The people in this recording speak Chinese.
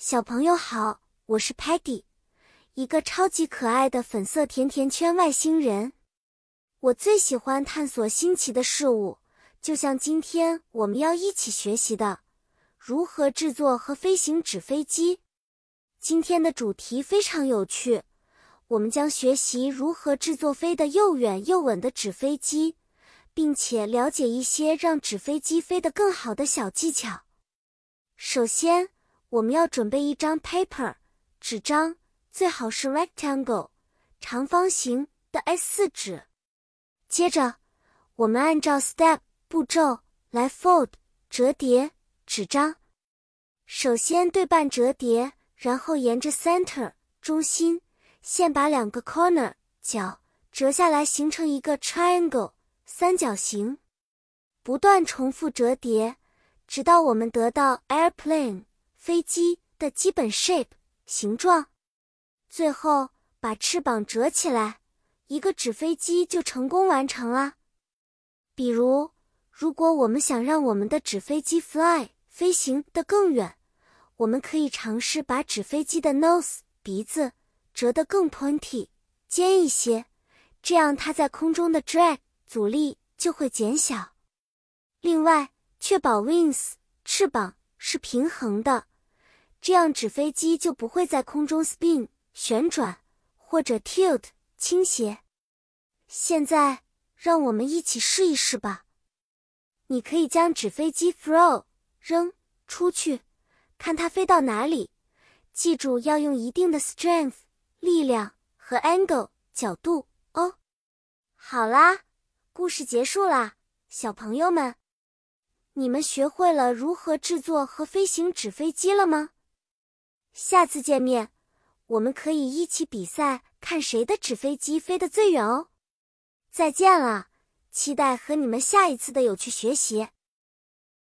小朋友好，我是 Patty，一个超级可爱的粉色甜甜圈外星人。我最喜欢探索新奇的事物，就像今天我们要一起学习的如何制作和飞行纸飞机。今天的主题非常有趣，我们将学习如何制作飞得又远又稳的纸飞机，并且了解一些让纸飞机飞得更好的小技巧。首先，我们要准备一张 paper 纸张，最好是 rectangle 长方形的 A4 纸。接着，我们按照 step 步骤来 fold 折叠纸张。首先对半折叠，然后沿着 center 中心线把两个 corner 角折下来，形成一个 triangle 三角形。不断重复折叠，直到我们得到 airplane。飞机的基本 shape 形状，最后把翅膀折起来，一个纸飞机就成功完成了。比如，如果我们想让我们的纸飞机 fly 飞行的更远，我们可以尝试把纸飞机的 nose 鼻子折得更 pointy 尖一些，这样它在空中的 drag 阻力就会减小。另外，确保 wings 翅膀是平衡的。这样纸飞机就不会在空中 spin 旋转或者 tilt 倾斜。现在，让我们一起试一试吧。你可以将纸飞机 throw 扔出去，看它飞到哪里。记住要用一定的 strength 力量和 angle 角度哦。好啦，故事结束啦，小朋友们，你们学会了如何制作和飞行纸飞机了吗？下次见面，我们可以一起比赛，看谁的纸飞机飞得最远哦！再见了，期待和你们下一次的有趣学习。